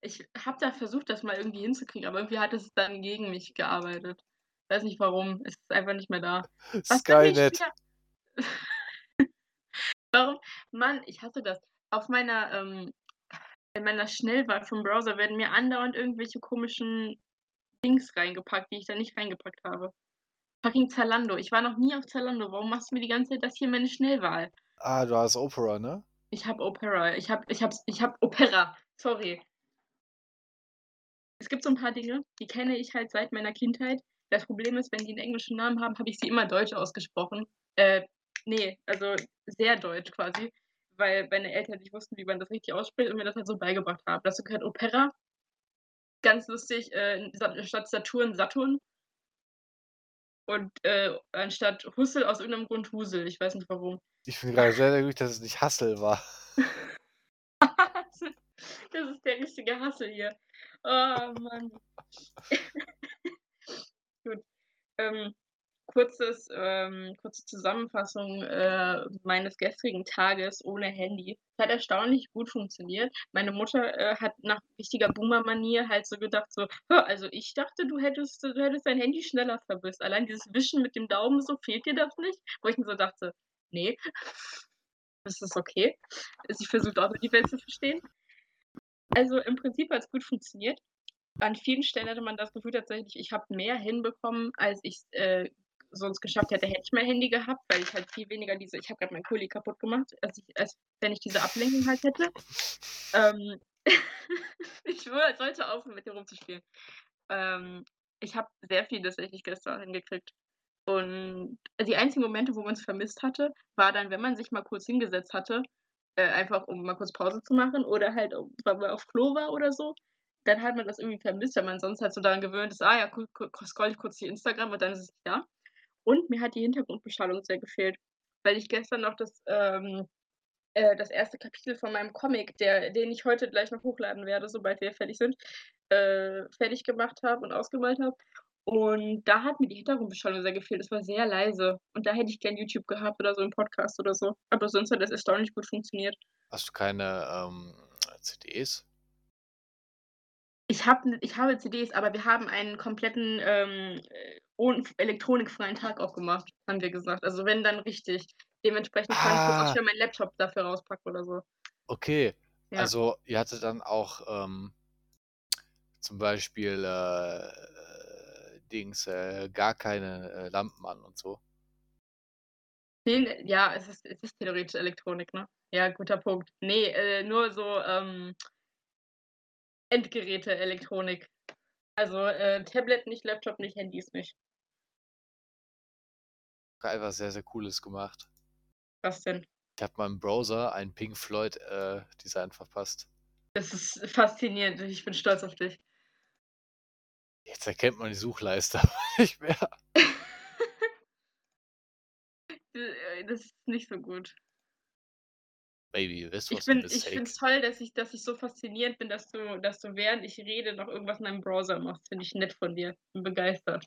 Ich habe da versucht, das mal irgendwie hinzukriegen, aber irgendwie hat es dann gegen mich gearbeitet. Weiß nicht warum. Es ist einfach nicht mehr da. Was Skynet. Warum? Mann, ich hasse das. Auf meiner, ähm in meiner Schnellwahl vom Browser werden mir andauernd irgendwelche komischen Dings reingepackt, die ich da nicht reingepackt habe. Fucking Zalando. Ich war noch nie auf Zalando. Warum machst du mir die ganze Zeit das hier in meine Schnellwahl? Ah, du hast Opera, ne? Ich habe Opera. Ich habe ich habe ich habe Opera. Sorry. Es gibt so 'n paar Dinge, die kenne ich halt seit meiner Kindheit. Das Problem ist, wenn die 'n englischen Namen haben, habe ich sie immer deutsch ausgesprochen. Äh, ne, also sehr deutsch quasi, weil meine Eltern nicht wussten, wie man das richtig ausspricht und mir das halt so beigebracht haben. Dazu gehört Opera. Ganz lustig, äh, statt Saturn Saturn. Und, äh, anstatt Hussel aus irgend 'nem Grund Husel. Ich weiß nicht warum. Ich finde grade sehr, sehr gut, dass es nicht Hassel war. Das ist der richtige Hassel hier. Oh Mann. Gut. Ähm, kurzes ähm, kurze Zusammenfassung, äh, meines gestrigen Tages ohne Handy. Es hat erstaunlich gut funktioniert. Meine Mutter, äh, hat nach richtiger Boomer-Manier halt so gedacht so: „Hä, also ich dachte, du hättest du hättest dein Handy schneller vermisst. Allein dieses Wischen mit dem Daumen so, fehlt dir das nicht?“ Wo ich mir so dachte: „Ne, das ist okay.“ Sie versucht auch die Welt zu verstehen. Also, im Prinzip hat's gut funktioniert. An vielen Stellen hatte man das Gefühl tatsächlich, ich habe mehr hinbekommen, als ich's, äh, sonst geschafft hätte, hätte ich mein Handy gehabt, weil ich halt viel weniger diese ich habe grad meinen Kuli kaputt gemacht, als ich als wenn ich diese Ablenkung halt hätte. Ähm, ich schwöre, sollte aufhören, mit dir rumzuspielen. Ähm, ich habe sehr viel tatsächlich gestern hingekriegt. Und die einzigen Momente, wo man's vermisst hatte, war dann, wenn man sich mal kurz hingesetzt hatte äh, einfach um mal kurz Pause zu machen oder halt, weil man auf Klo war oder so, dann hat man das irgendwie vermisst, weil man sonst halt so daran gewöhnt ist: „Ah ja, scroll ich kurz hier Instagram und dann ist es da.“ Und mir hat die Hintergrundbeschallung sehr gefehlt, weil ich gestern noch das, ähm äh, das 1. Kapitel von meinem Comic, der den ich heute gleich noch hochladen werde, sobald wir fertig sind, äh, fertig gemacht habe und ausgemalt habe. Und da hat mir die Hintergrundbeschallung sehr gefehlt. Es war sehr leise und da hätte ich gern YouTube gehabt oder so 'n Podcast oder so. Aber sonst hat das erstaunlich gut funktioniert. Hast du keine, ähm, CDs? Ich habe 'ne ich habe CDs, aber wir haben einen kompletten, ähm, ohn elektronikfreien Tag auch gemacht, haben wir gesagt. Also, wenn, dann richtig. Dementsprechend kann ich jetzt auch Ah. schnell meinen Laptop dafür rauspacken oder so. Okay. Ja. Also, ihr hattet dann auch, ähm, zum Beispiel, äh, Dings, äh, gar keine, äh, Lampen an und so? Ja, es ist es ist theoretisch Elektronik, ne? Ja, guter Punkt. Ne, äh, nur so, ähm Endgeräte-Elektronik. Also, äh, Tablet nicht, Laptop nicht, Handys nicht. Einfach sehr, sehr Cooles gemacht. Was denn? Ich habe meinem Browser ein Pink Floyd, äh, Design verpasst. Das ist faszinierend. Ich bin stolz auf dich. Jetzt erkennt man die Suchleiste nicht mehr. Äh, das ist nicht so gut. Baby, weißt du, Ich was 'n bin ich finde es toll, dass ich dass ich so faszinierend bin, dass du dass du, während ich rede, noch irgendwas in deinem Browser machst. Finde ich nett von dir. Bin begeistert.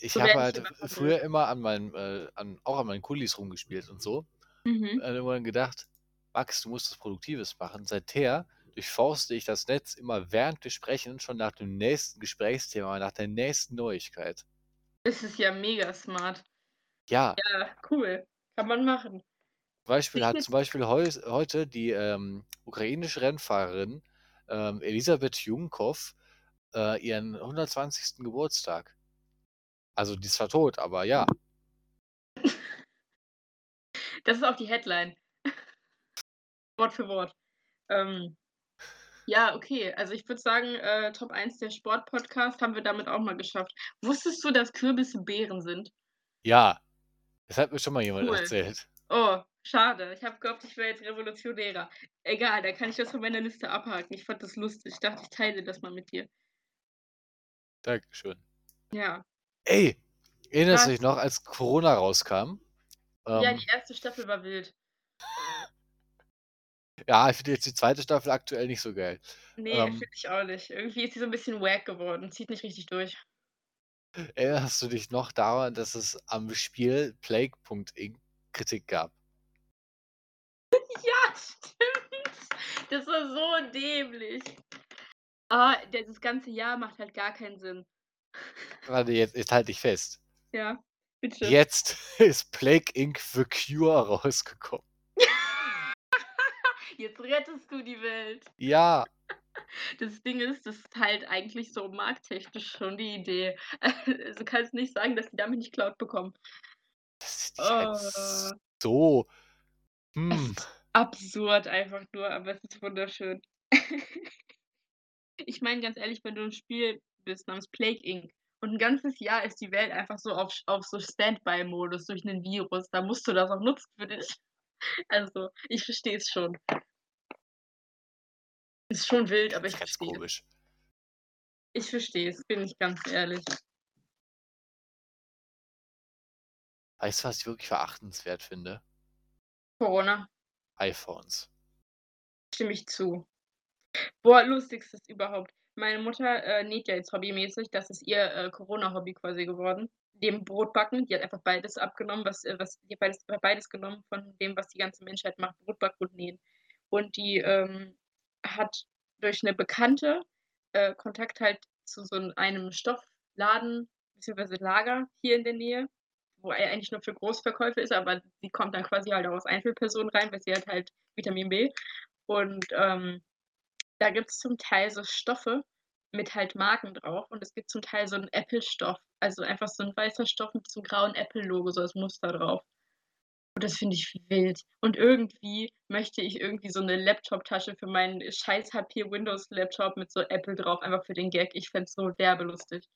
Ich So habe halt immer früher immer an meinen äh, an auch an meinen Kulis rumgespielt und so. Mhm. Äh, irgendwann gedacht: „Max, du musst was Produktives machen.“ Seither durchforste ich das Netz immer, während wir sprechen, schon nach dem nächsten Gesprächsthema, nach der nächsten Neuigkeit. Das ist ja mega smart. Ja. Ja, cool. Kann man machen. Beispiel Ich hat zum Beispiel heus heute die, ähm, ukrainische Rennfahrerin, ähm, Elisabeth Junkow, äh, ihren 120. Geburtstag. Also, die ist zwar tot, aber ja. Das ist auch die Headline. Wort für Wort. Ähm, ja, okay. Also, ich würde sagen, äh, Top 1 der Sportpodcast haben wir damit auch mal geschafft. Wusstest du, dass Kürbisse Beeren sind? Ja, das hat mir schon mal jemand Cool. erzählt. Oh, schade. Ich habe gehofft, ich wäre jetzt revolutionärer. Egal, dann kann ich das von meiner Liste abhaken. Ich fand das lustig. Ich dachte, ich teile das mal mit dir. Dankeschön. Ja. Ey, erinnerst du dich noch, als Corona rauskam? Ja, Ähm die 1. Staffel war wild. Ja, ich finde jetzt die 2. Staffel aktuell nicht so geil. Ne, Ähm finde ich auch nicht. Irgendwie ist sie so 'n bisschen wack geworden, zieht nicht richtig durch. Erinnerst du dich noch daran, dass es am Spiel Plague.inc Kritik gab? Ja, stimmt. Das war so dämlich. Ah, dieses ganze Jahr macht halt gar keinen Sinn. Warte, jetzt jetzt halt dich fest. Ja, bitte. Jetzt ist Plague Inc. The Cure rausgekommen. Jetzt rettest du die Welt. Ja. Das Ding ist, das ist halt eigentlich so markttechnisch schon die Idee. Also, kannst nicht sagen, dass die damit nicht Clout bekommen. Das ist halt Oh. so Es hm. absurd einfach nur, aber es ist wunderschön. Ich meine ganz ehrlich, wenn du 'n Spiel bist namens Plague Inc. und 'n ganzes Jahr ist die Welt einfach so auf auf so Standby-Modus durch 'nen Virus, dann musst du das auch nutzen für dich. Also, ich verstehe es schon. Ist schon wild, aber ich verstehe es. Ich verstehe es, bin ich ganz ehrlich. Weißt du, was ich wirklich verachtenswert finde? Corona. iPhones. Stimme ich zu. Boah, lustigstes überhaupt. Meine Mutter, äh, näht ja jetzt hobbymäßig. Das ist ihr, äh, Corona-Hobby quasi geworden. Neben Brotbacken, die hat einfach beides abgenommen, was äh, was die hat beides beides genommen von dem, was die ganze Menschheit macht, Brotbacken und Nähen. Und die, ähm, hat durch 'ne Bekannte, äh, Kontakt halt zu so einem Stoffladen beziehungsweise Lager hier in der Nähe, wo er eigentlich nur für Großverkäufe ist, aber sie kommt dann quasi halt auch als Einzelperson rein, weil sie hat halt Vitamin B. Und, ähm, da gibt's zum Teil so Stoffe mit halt Marken drauf und es gibt zum Teil so 'n Apple-Stoff, also einfach so 'n weißer Stoff mit so 'nem grauen Apple-Logo, so als Muster drauf. Und das finde ich wild. Und irgendwie möchte ich irgendwie so 'ne Laptoptasche für meinen scheiß HP Windows Laptop mit so Apple drauf, einfach für den Gag. Ich fände es so derbe lustig.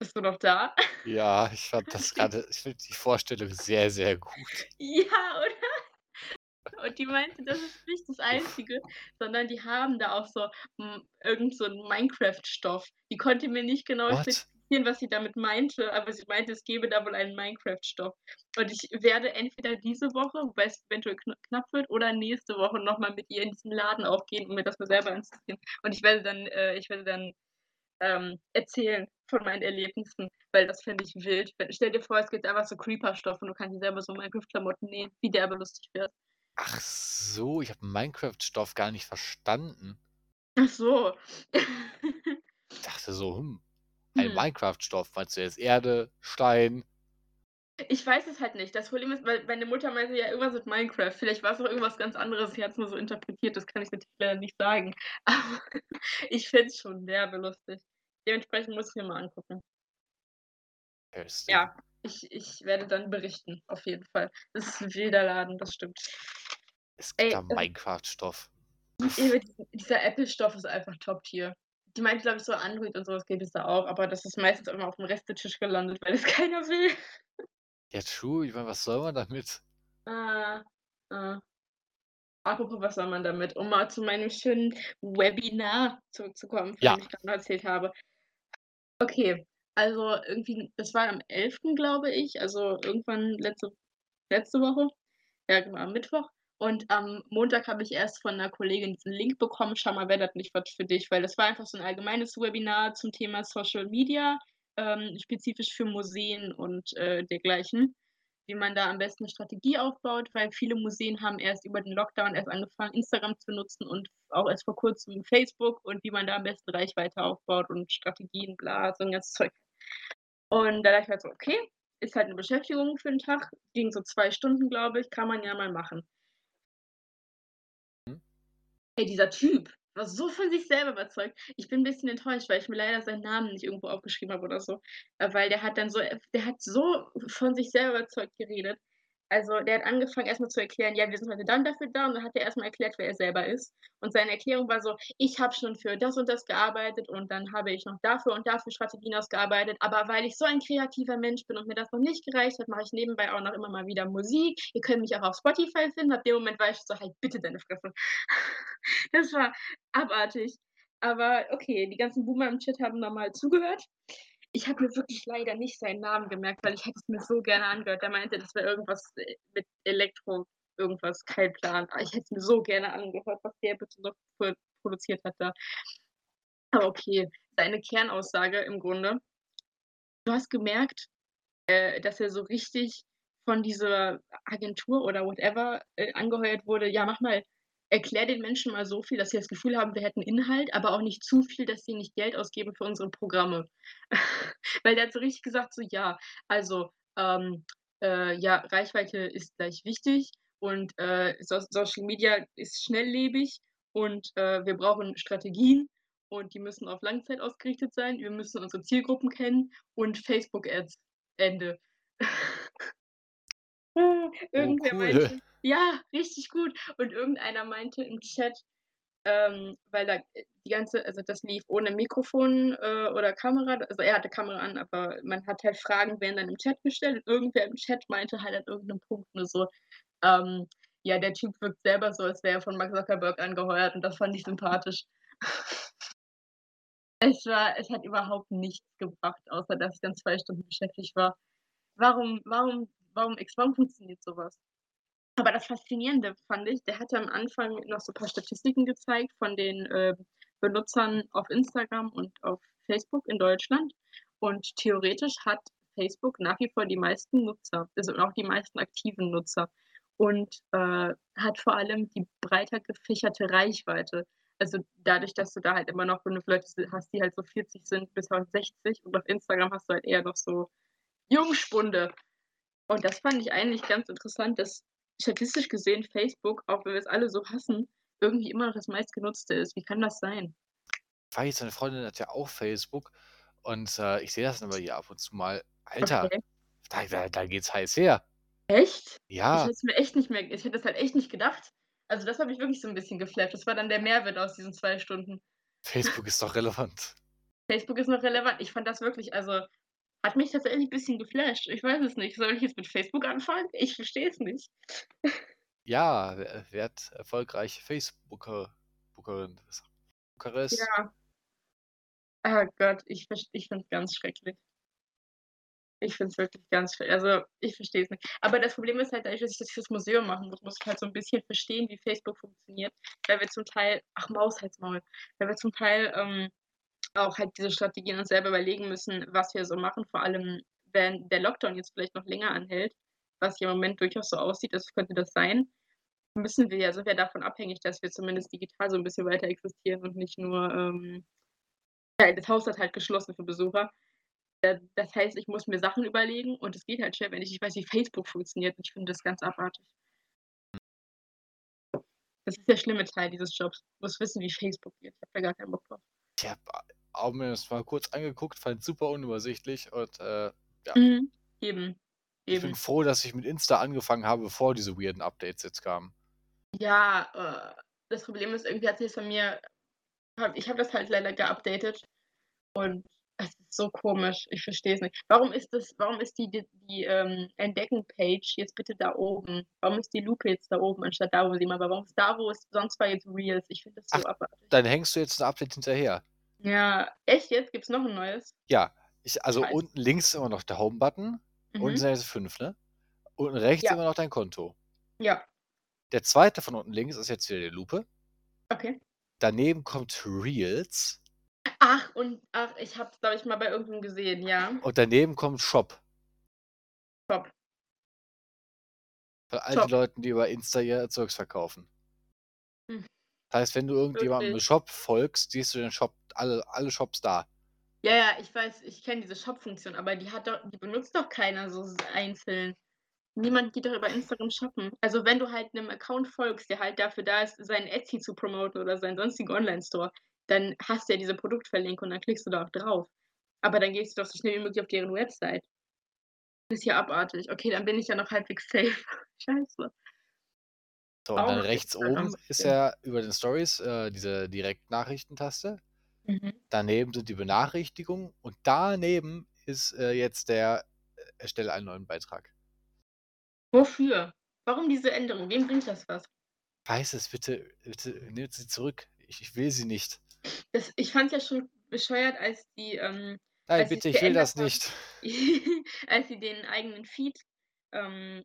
Das du noch da? Ja, ich fand das grade ich finde die Vorstellung sehr, sehr gut. Ja, oder? Und die meinte, das ist nicht das. Einzige, sondern die haben da auch so, hm, irgend so 'n Minecraft-Stoff. Die konnte mir nicht genau What? spezifizieren, was sie damit meinte, aber sie meinte, es gäbe da wohl einen Minecraft-Stoff. Und ich werde entweder diese Woche, wobei es eventuell kn knapp wird, oder nächste Woche noch mal mit ihr in diesen Laden auch gehen, um mir das mal selber anzusehen. Und ich werde dann äh, ich werde dann, ähm, erzählen von meinen Erlebnissen, weil das fände ich wild. Stell dir vor, es gibt einfach so Creeper-Stoff und du kannst dir selber so Minecraft-Klamotten nähen, wie derbe lustig wär's. Ach so, ich habe Minecraft-Stoff gar nicht verstanden. Ach so. Ich dachte so: „Hm, ein Hm. Minecraft-Stoff.“ Meinst du jetzt Erde, Stein? Ich weiß es halt nicht. Das Problem ist, weil meine Mutter meinte ja irgendwas mit Minecraft. Vielleicht war's auch irgendwas ganz anderes. Sie hat's nur so interpretiert, das kann ich natürlich leider nicht sagen. Aber ich fände es schon derbe lustig. Dementsprechend muss ich mir mal angucken. Interesting. Ja, ich ich werde dann berichten, auf jeden Fall. Das ist 'n wilder Laden, das stimmt. Es gibt da Ey, ähm Minecraft-Stoff. Dieser Apple-Stoff ist einfach Top-Tier. Die meinte, glaube ich, so Android und so was gibt es da auch, aber das ist meistens immer aufm Restetisch gelandet, weil es keiner will. Ja, true. Ich meine, was soll man damit? Äh, äh. Apropos, was soll man damit? Um mal zu meinem schönen Webinar zurückzukommen, von Ja. dem ich noch erzählt habe. Okay, also irgendwie das war am 11., glaube ich, also irgendwann letzte letzte Woche. Ja, genau, am Mittwoch. Und am Montag habe ich erst von 'ner Kollegin diesen Link bekommen: „Schau mal, wäre das nicht was für dich?“ Weil das war einfach so 'n allgemeines Webinar zum Thema Social Media, ähm, spezifisch für Museen und, äh, dergleichen, wie man da am besten 'ne Strategie aufbaut, weil viele Museen haben erst über den Lockdown erst angefangen, Instagram zu nutzen und auch erst vor Kurzem Facebook und wie man da am besten Reichweite aufbaut und Strategien, bla, so 'n ganzes Zeug. Und da dachte ich halt so: „Okay, ist halt 'ne Beschäftigung für 'n Tag.“ Ging so 2 Stunden, glaube ich, kann man ja mal machen. Ey, dieser Typ war so von sich selber überzeugt. Ich bin 'n bisschen enttäuscht, weil ich mir leider seinen Namen nicht irgendwo aufgeschrieben habe oder so. Äh, weil der hat dann so der hat so von sich selber überzeugt geredet. Also, der hat angefangen, erst mal zu erklären: „Ja, wir sind heute dann dafür da.“ Und dann hat er erst mal erklärt, wer er selber ist. Und seine Erklärung war so: „Ich habe schon für das und das gearbeitet und dann habe ich noch dafür und dafür Strategien ausgearbeitet. Aber weil ich so ein kreativer Mensch bin und mir das noch nicht gereicht hat, mache ich nebenbei auch noch immer mal wieder Musik. Ihr könnt mich auch auf Spotify finden.“ Ab dem Moment war ich so: „Halt bitte deine Fresse.“ Das war abartig. Aber okay, die ganzen Boomer im Chat haben normal zugehört. Ich habe mir wirklich leider nicht seinen Namen gemerkt, weil ich hätte es mir so gerne angehört. Der meinte, das wäre irgendwas, äh, mit Elektro irgendwas, kein Plan. Aber ich hätte es mir so gerne angehört, was der bitte noch pro produziert hat da. Aber okay, seine Kernaussage im Grunde du hast gemerkt, äh, dass er so richtig von dieser Agentur oder whatever, äh, angeheuert wurde: „Ja, mach mal erklär den Menschen mal so viel, dass sie das Gefühl haben, wir hätten Inhalt, aber auch nicht zu viel, dass sie nicht Geld ausgeben für unsere Programme.“ Weil der hat so richtig gesagt so: „Ja, also, ähm, äh, ja, Reichweite ist gleich wichtig und, äh, So Social Media ist schnelllebig und, äh, wir brauchen Strategien und die müssen auf Langzeit ausgerichtet sein. Wir müssen unsere Zielgruppen kennen und Facebook Ads, Ende.“ Oh, Irgendwer cool. meinte ja, richtig gut. Und irgendeiner meinte im Chat, ähm, weil da, äh, die ganze also, das lief ohne Mikrofon, äh, oder Kamera. Also, er hatte Kamera an, aber man hat halt Fragen werden dann im Chat gestellt und irgendwer im Chat meinte halt an irgend 'nem Punkt nur so, ähm: „Ja, der Typ wirkt selber so, als wäre er von Mark Zuckerberg angeheuert.“ Und das fand ich sympathisch. Es war es hat überhaupt nichts gebracht, außer dass ich dann 2 Stunden beschäftigt war. Warum warum warum warum funktioniert so was? Aber das Faszinierende fand ich, der hatte am Anfang noch so paar Statistiken gezeigt von den, äh, Benutzern auf Instagram und auf Facebook in Deutschland. Und theoretisch hat Facebook nach wie vor die meisten Nutzer, also, auch die meisten aktiven Nutzer und, äh, hat vor allem die breiter gefächerte Reichweite. Also, dadurch, dass du da halt immer noch 5 Leute si hast, die halt so 40 sind bis 60 und auf Instagram hast du halt eher noch so Jungspunde. Und das fand ich eigentlich ganz interessant, dass statistisch gesehen Facebook, auch wenn wir es alle so hassen, irgendwie immer noch das meistgenutzte ist. Wie kann das sein? Weiß, meine Freundin hat ja auch Facebook und, äh, ich sehe das dann bei ihr ab und zu mal. Alter, Okay. da da da geht's heiß her. Echt? Ich Ja. hätte es mir echt nicht mehr ich hätte das halt echt nicht gedacht. Also, das hat mich wirklich so 'n bisschen geflasht. Das war dann der Mehrwert aus diesen 2 Stunden. Facebook ist doch relevant. Facebook ist noch relevant. Ich fand das wirklich also Hat mich tatsächlich 'n bisschen geflasht. Ich weiß es nicht. Soll ich jetzt mit Facebook anfangen? Ich verstehe es nicht. Ja, we werd erfolgreiche Facebooker Bookerin. Bukarest. Ja. Oh Gott, ich ich finde es ganz schrecklich. Ich finde es wirklich ganz schre also, ich verstehe es nicht. Aber das Problem ist halt dadurch, dass ich das fürs Museum machen muss, muss ich halt so 'n bisschen verstehen, wie Facebook funktioniert, weil wir zum Teil ach, Maus halt's Maul. Weil wir zum Teil, ähm, auch halt diese Strategien uns selber überlegen müssen, was wir so machen, vor allem, wenn der Lockdown jetzt vielleicht noch länger anhält, was ja im Moment durchaus so aussieht, als könnte das sein, müssen wir ja sind wir davon abhängig, dass wir zumindest digital so 'n bisschen weiter existieren und nicht nur, ähm das Haus hat halt geschlossen für Besucher. Äh, das heißt, ich muss mir Sachen überlegen und es geht halt schwer, wenn ich nicht weiß, wie Facebook funktioniert ich finde das ganz abartig. Das ist der schlimme Teil dieses Jobs. Ich muss wissen, wie Facebook geht. Ich habe da gar keinen Bock drauf. Ich habe auch mir das mal kurz angeguckt, fand's super unübersichtlich und, äh, ja. Mhm. Eben. Ich bin froh, dass ich mit Insta angefangen habe, bevor diese weirden Updates jetzt kamen. Ja, äh, das Problem ist, irgendwie hat sich's bei mir habe ich habe das halt leider geupdatet und es ist so komisch. Ich verstehe es nicht. Warum ist das warum ist die die die, ähm, Entdecken-Page jetzt bitte da oben? Warum ist die Lupe jetzt da oben anstatt da, wo sie mal war? Warum ist da, wo es sonst war, jetzt Reels? Ich finde das Ach, so abartig. dann hängst du jetzt 'n Update hinterher. Ja, echt jetzt? Gibt's noch 'n neues? Ja, ich also, Scheiße. unten links immer noch der Home-Button. Unten Mhm. sind jetzt 5, ne? Unten rechts Ja. immer noch dein Konto. Ja. Der 2. von unten links ist jetzt wieder die Lupe. Okay. Daneben kommt Reels. Ach, und ach, ich habe es, glaube ich, mal bei irgendwem gesehen, ja. Und daneben kommt Shop. Shop. Für all Shop. die Leuten, die über Insta ihr Zeugs verkaufen. Hm. Das heißt, wenn du irgendjemandem im? Shop folgst, siehst du den Shop alle alle Shops da. Ja, ja, ich weiß, ich kenne diese Shop-Funktion, aber die hat doch die benutzt doch keiner so einzeln. Niemand geht doch über Instagram shoppen. Also, wenn du halt 'nem Account folgst, der halt dafür da ist, seinen Etsy zu promoten oder seinen sonstigen Onlinestore, dann hast du ja diese Produktverlinkung und dann klickst du da auch drauf. Aber dann gehst du doch so schnell wie möglich auf deren Website. Das ist ja abartig. Okay, dann bin ich ja noch halbwegs safe. Scheiße. So, und dann rechts oben ist ja über den Stories, äh, diese Direktnachrichtentaste. Mhm. Daneben sind die Benachrichtigungen und daneben ist, äh, jetzt der äh, erstelle einen neuen Beitrag. Wofür? Warum diese Änderung? Wem bringt das was? Weiß es, bitte bitte nehmt sie zurück. Ich ich will sie nicht. Das ich fand's ja schon bescheuert, als die, ähm Nein, als bitte, ich will das haben, nicht. als sie den eigenen Feed, ähm,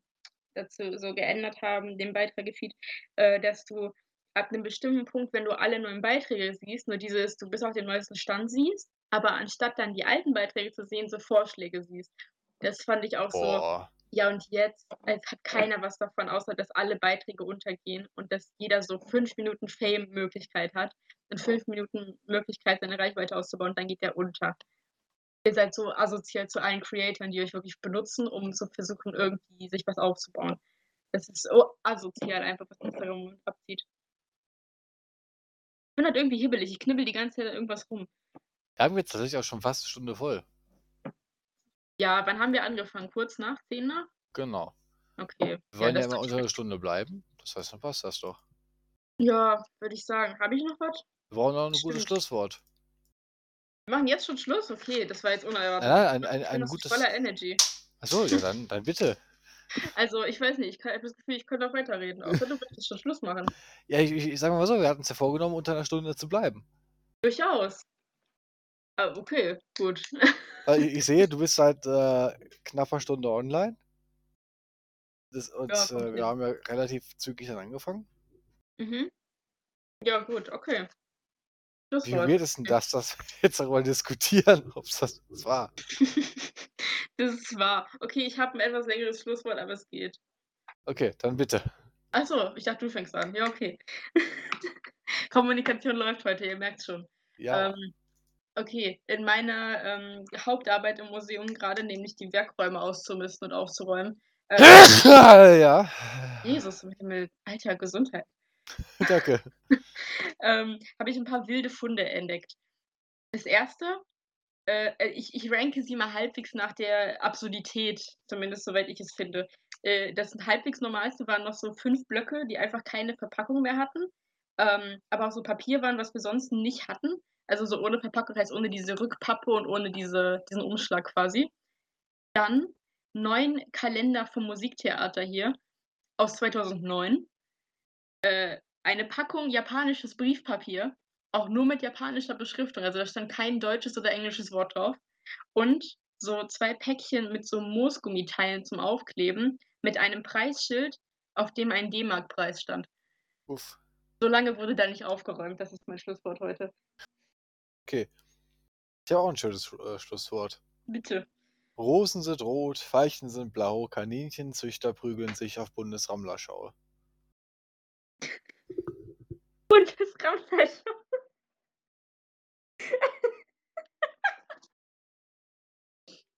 dazu so geändert haben, den Beiträge-Feed, äh, dass du ab 'nem bestimmten Punkt, wenn du alle neuen Beiträge siehst, nur dieses du bis auf den neuesten Stand siehst, aber anstatt dann die alten Beiträge zu sehen, so Vorschläge siehst. Das fand ich auch so Boah. ja, und jetzt es hat keiner was davon, außer dass alle Beiträge untergehen und dass jeder so 5 Minuten Fame-Möglichkeit hat und 5 Minuten Möglichkeit, seine Reichweite auszubauen, dann geht der unter. Ihr seid so asozial zu allen Creatoren, die euch wirklich benutzen, um zu versuchen, irgendwie sich was aufzubauen. Das ist so asozial einfach, was Instagram im Moment abzieht. Ich bin halt irgendwie hibbelig. Ich knibbel die ganze Zeit irgendwas rum. Wir haben jetzt tatsächlich auch schon fast 'ne Stunde voll. Ja, wann haben wir angefangen? Kurz nach 10 nach? Genau. Okay. Wir Ja, wollen ja ist immer unter 'ner schön. Stunde bleiben. Das heißt, dann passt das doch. Ja, würde ich sagen. Habe ich noch was? Wir brauchen noch 'n gutes Stimmt. Schlusswort. Wir machen jetzt schon Schluss? Okay, das war jetzt unerwartet. Nein, ein Ich ein ein gutes voller Energy. Ach so, ja, dann dann bitte. Also, ich weiß nicht, ich habe das Gefühl, ich könnte auch weiterreden, außer du möchtest schon Schluss machen. Ja, ich ich ich sage mal so, wir hatten's ja vorgenommen, unter 'ner Stunde zu bleiben. Durchaus. Ah, okay, gut. Weil i ich sehe, du bist seit, äh, knapper Stunde online. Das und, Ja, äh, wir haben ja relativ zügig dann angefangen. Mhm. Ja gut, okay. Wie Schlusswort. weird ist denn das, dass wir jetzt darüber diskutieren, ob's das was war? Das ist wahr. Okay, ich habe 'n etwas längeres Schlusswort, aber es geht. Okay, dann bitte. Ach so, ich dachte, du fängst an. Ja, okay. Kommunikation läuft heute, ihr merkt's schon. Ja. Ähm, okay, in meiner, ähm, Hauptarbeit im Museum grade, nämlich die Werkräume auszumisten und aufzuräumen, äh Ja. Jesus im Himmel, Alter, Gesundheit. Danke. Ähm, habe ich 'n paar wilde Funde entdeckt. Das 1., äh, ich ich ranke sie mal halbwegs nach der Absurdität, zumindest soweit ich es finde. Äh, das halbwegs Normalste waren noch so 5 Blöcke, die einfach keine Verpackung mehr hatten, ähm, aber auch so Papier waren, was wir sonst nicht hatten. Also, so ohne Verpackung heißt ohne diese Rückpappe und ohne diese diesen Umschlag quasi. Dann 9 Kalender vom Musiktheater hier aus 2009. Äh, eine Packung japanisches Briefpapier, auch nur mit japanischer Beschriftung, also da stand kein deutsches oder englisches Wort drauf. Und so 2 Päckchen mit so Moosgummiteilen zum Aufkleben mit einem Preisschild, auf dem ein D-Mark-Preis stand. Uff. So lange wurde da nicht aufgeräumt, das ist mein Schlusswort heute. Okay. Ich habe auch 'n schönes, äh, Schlusswort. Bitte. Rosen sind rot, Veilchen sind blau, Kaninchenzüchter prügeln sich auf Buntes Raumstation.